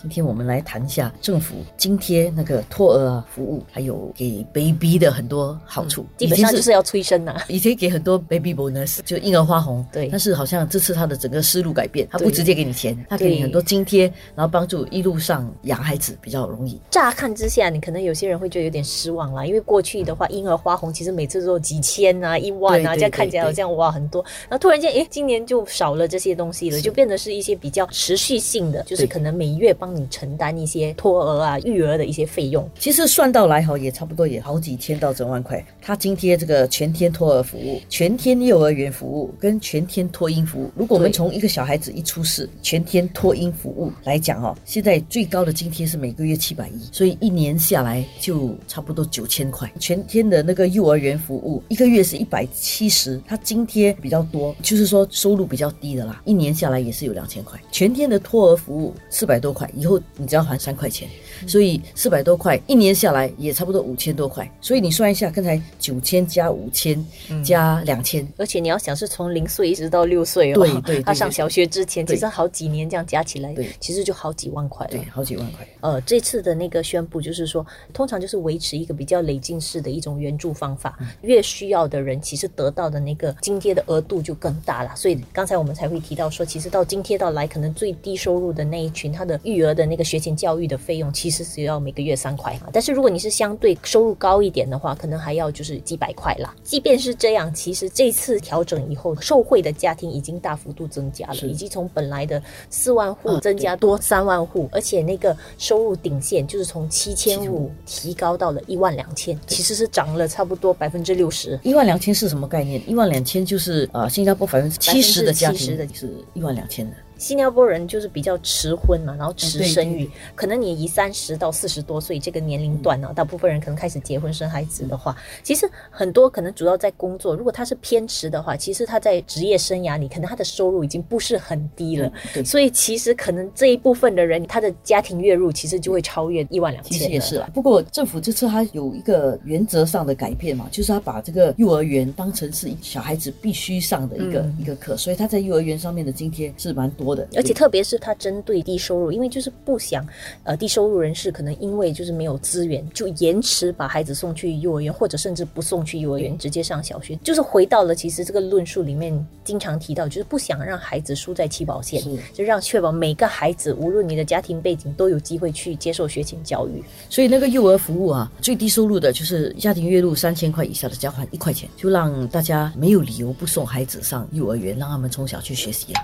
今天我们来谈一下政府津贴那个托儿啊服务，还有给 baby 的很多好处。基本上就是要催生呐，以前给很多 baby bonus，就婴儿花红。对，但是好像这次他的整个思路改变，他不直接给你钱，他给你很多津贴，然后帮助一路上养孩子比较容易。乍看之下，你可能有些人会觉得有点失望啦，因为过去的话，婴儿花红其实每次都几千啊、一万啊，这样看起来好像哇很多，然后突然间，哎，今年就少了这些东西了，就变得是一些比较持续性的，就是可能每月帮你承担一些。托儿啊、育儿的一些费用，其实算到来哈，也差不多也好几千到整万块。他津贴这个全天托儿服务、全天幼儿园服务跟全天托婴服务。如果我们从一个小孩子一出世，全天托婴服务来讲哦，现在最高的津贴是每个月七百一，所以一年下来就差不多九千块。全天的那个幼儿园服务一个月是一百七十，他津贴比较多，就是说收入比较低的啦，一年下来也是有两千块。全天的托儿服务四百多块，以后你只要还。三块钱，所以四百多块，一年下来也差不多五千多块。所以你算一下，刚才九千加五千加两千，而且你要想是从零岁一直到六岁哦，对 对，他上小学之前，其实好几年这样加起来，对，其实就好几万块了，对，好几万块。呃，这次的那个宣布就是说，通常就是维持一个比较累进式的一种援助方法，越需要的人，其实得到的那个津贴的额度就更大了。所以刚才我们才会提到说，其实到津贴到来，可能最低收入的那一群，他的育儿的那个学前教育。育的费用其实只要每个月三块但是如果你是相对收入高一点的话，可能还要就是几百块啦。即便是这样，其实这次调整以后，受惠的家庭已经大幅度增加了，已经从本来的四万户增加多三万户，而且那个收入顶线就是从七千五提高到了一万两千，其实是涨了差不多百分之六十。一万两千是什么概念？一万两千就是呃，新加坡百分之七十的家庭是一万两千的。新加坡人就是比较迟婚嘛，然后迟生育，可能你以三十到四十多岁这个年龄段呢，大部分人可能开始结婚生孩子的话，其实很多可能主要在工作。如果他是偏迟的话，其实他在职业生涯里，可能他的收入已经不是很低了。所以其实可能这一部分的人，他的家庭月入其实就会超越一万两千。其实也是啊。不过政府这次他有一个原则上的改变嘛，就是他把这个幼儿园当成是小孩子必须上的一个一个课，所以他在幼儿园上面的津贴是蛮多的，而且特别。是它针对低收入，因为就是不想，呃，低收入人士可能因为就是没有资源，就延迟把孩子送去幼儿园，或者甚至不送去幼儿园，直接上小学。就是回到了其实这个论述里面经常提到，就是不想让孩子输在起跑线，就让确保每个孩子无论你的家庭背景都有机会去接受学前教育。所以那个幼儿服务啊，最低收入的就是家庭月入三千块以下的，交还一块钱，就让大家没有理由不送孩子上幼儿园，让他们从小去学习了。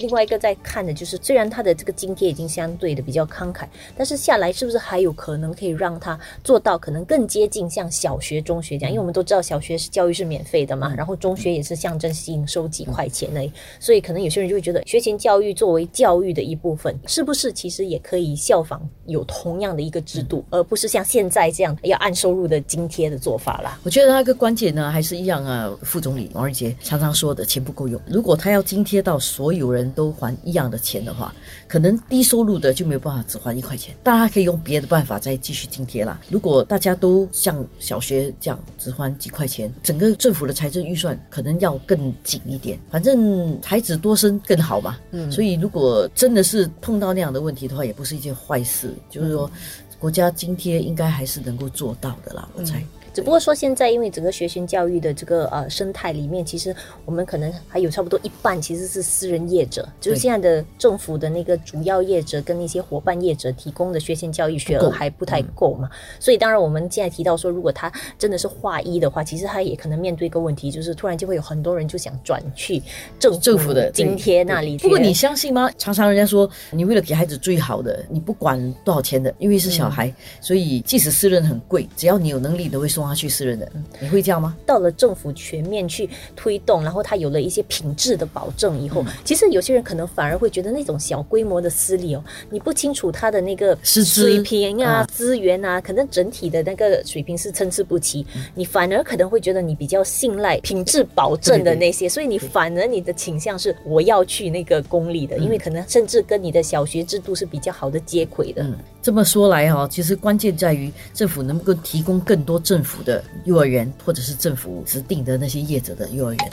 另外一个在看的就是，虽然他的这个津贴已经相对的比较慷慨，但是下来是不是还有可能可以让他做到可能更接近像小学、中学这样？因为我们都知道小学是教育是免费的嘛，然后中学也是象征性收几块钱的，所以可能有些人就会觉得学前教育作为教育的一部分，是不是其实也可以效仿有同样的一个制度，而不是像现在这样要按收入的津贴的做法啦？我觉得那个关键呢还是一样啊，副总理王瑞杰常常说的钱不够用，如果他要津贴到所有人。都还一样的钱的话，可能低收入的就没有办法只还一块钱，大家可以用别的办法再继续津贴啦。如果大家都像小学这样只还几块钱，整个政府的财政预算可能要更紧一点。反正孩子多生更好嘛，嗯，所以如果真的是碰到那样的问题的话，也不是一件坏事。就是说，国家津贴应该还是能够做到的啦，我猜。只不过说现在，因为整个学前教育的这个呃生态里面，其实我们可能还有差不多一半其实是私人业者，就是现在的政府的那个主要业者跟那些伙伴业者提供的学前教育学额还不太够嘛。所以当然我们现在提到说，如果他真的是划一的话，其实他也可能面对一个问题，就是突然就会有很多人就想转去政政府的津贴那里。不过你相信吗？常常人家说，你为了给孩子最好的，你不管多少钱的，因为是小孩，所以即使私人很贵，只要你有能力，都会送。他去私人的，你会这样吗？到了政府全面去推动，然后他有了一些品质的保证以后，其实有些人可能反而会觉得那种小规模的私立哦，你不清楚他的那个水平啊、资源啊，可能整体的那个水平是参差不齐，你反而可能会觉得你比较信赖品质保证的那些，所以你反而你的倾向是我要去那个公立的，因为可能甚至跟你的小学制度是比较好的接轨的。这么说来哈，其实关键在于政府能不能提供更多政府的幼儿园，或者是政府指定的那些业者的幼儿园。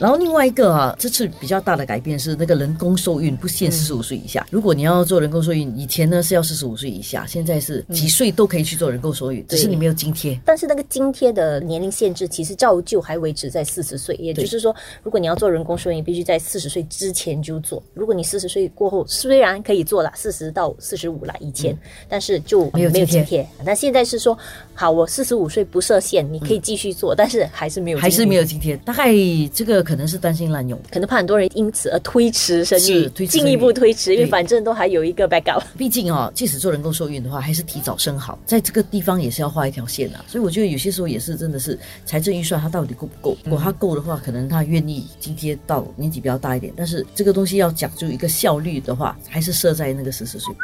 然后另外一个啊，这次比较大的改变是那个人工受孕不限四十五岁以下。如果你要做人工受孕，以前呢是要四十五岁以下，现在是几岁都可以去做人工受孕，只是你没有津贴。但是那个津贴的年龄限制其实照旧还维持在四十岁，也就是说，如果你要做人工受孕，必须在四十岁之前就做。如果你四十岁过后，虽然可以做了，四十到四十五了以前，但是就没有津贴津贴。那现在是说，好，我四十五岁不设限，你可以继续做，但是还是没有，还是没有。今天。大概这个可能是担心滥用。可能怕很多人因此而推迟生育，推迟进一步推迟，因为反正都还有一个 backup。毕竟哦，即使做人工受孕的话，还是提早生好，在这个地方也是要画一条线啊。所以我觉得有些时候也是真的是财政预算它到底够不够？如果它够的话，可能他愿意津贴到年纪比较大一点。但是这个东西要讲究一个效率的话，还是设在那个四十岁。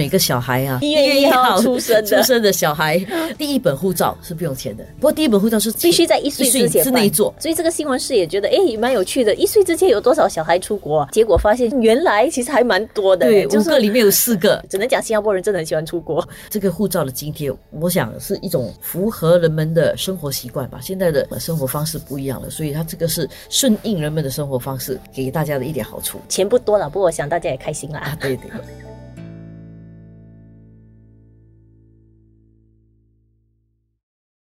每个小孩啊，一月一号出生的出生的小孩，第一本护照是不用钱的。不过第一本护照是必须在一岁之前之内做。所以这个新闻室也觉得，哎，蛮有趣的。一岁之前有多少小孩出国、啊？结果发现原来其实还蛮多的，对，五就是个里面有四个。只能讲新加坡人真的很喜欢出国。这个护照的津贴，我想是一种符合人们的生活习惯吧。现在的生活方式不一样了，所以它这个是顺应人们的生活方式，给大家的一点好处钱不多了，不过我想大家也开心啦。啊。对对。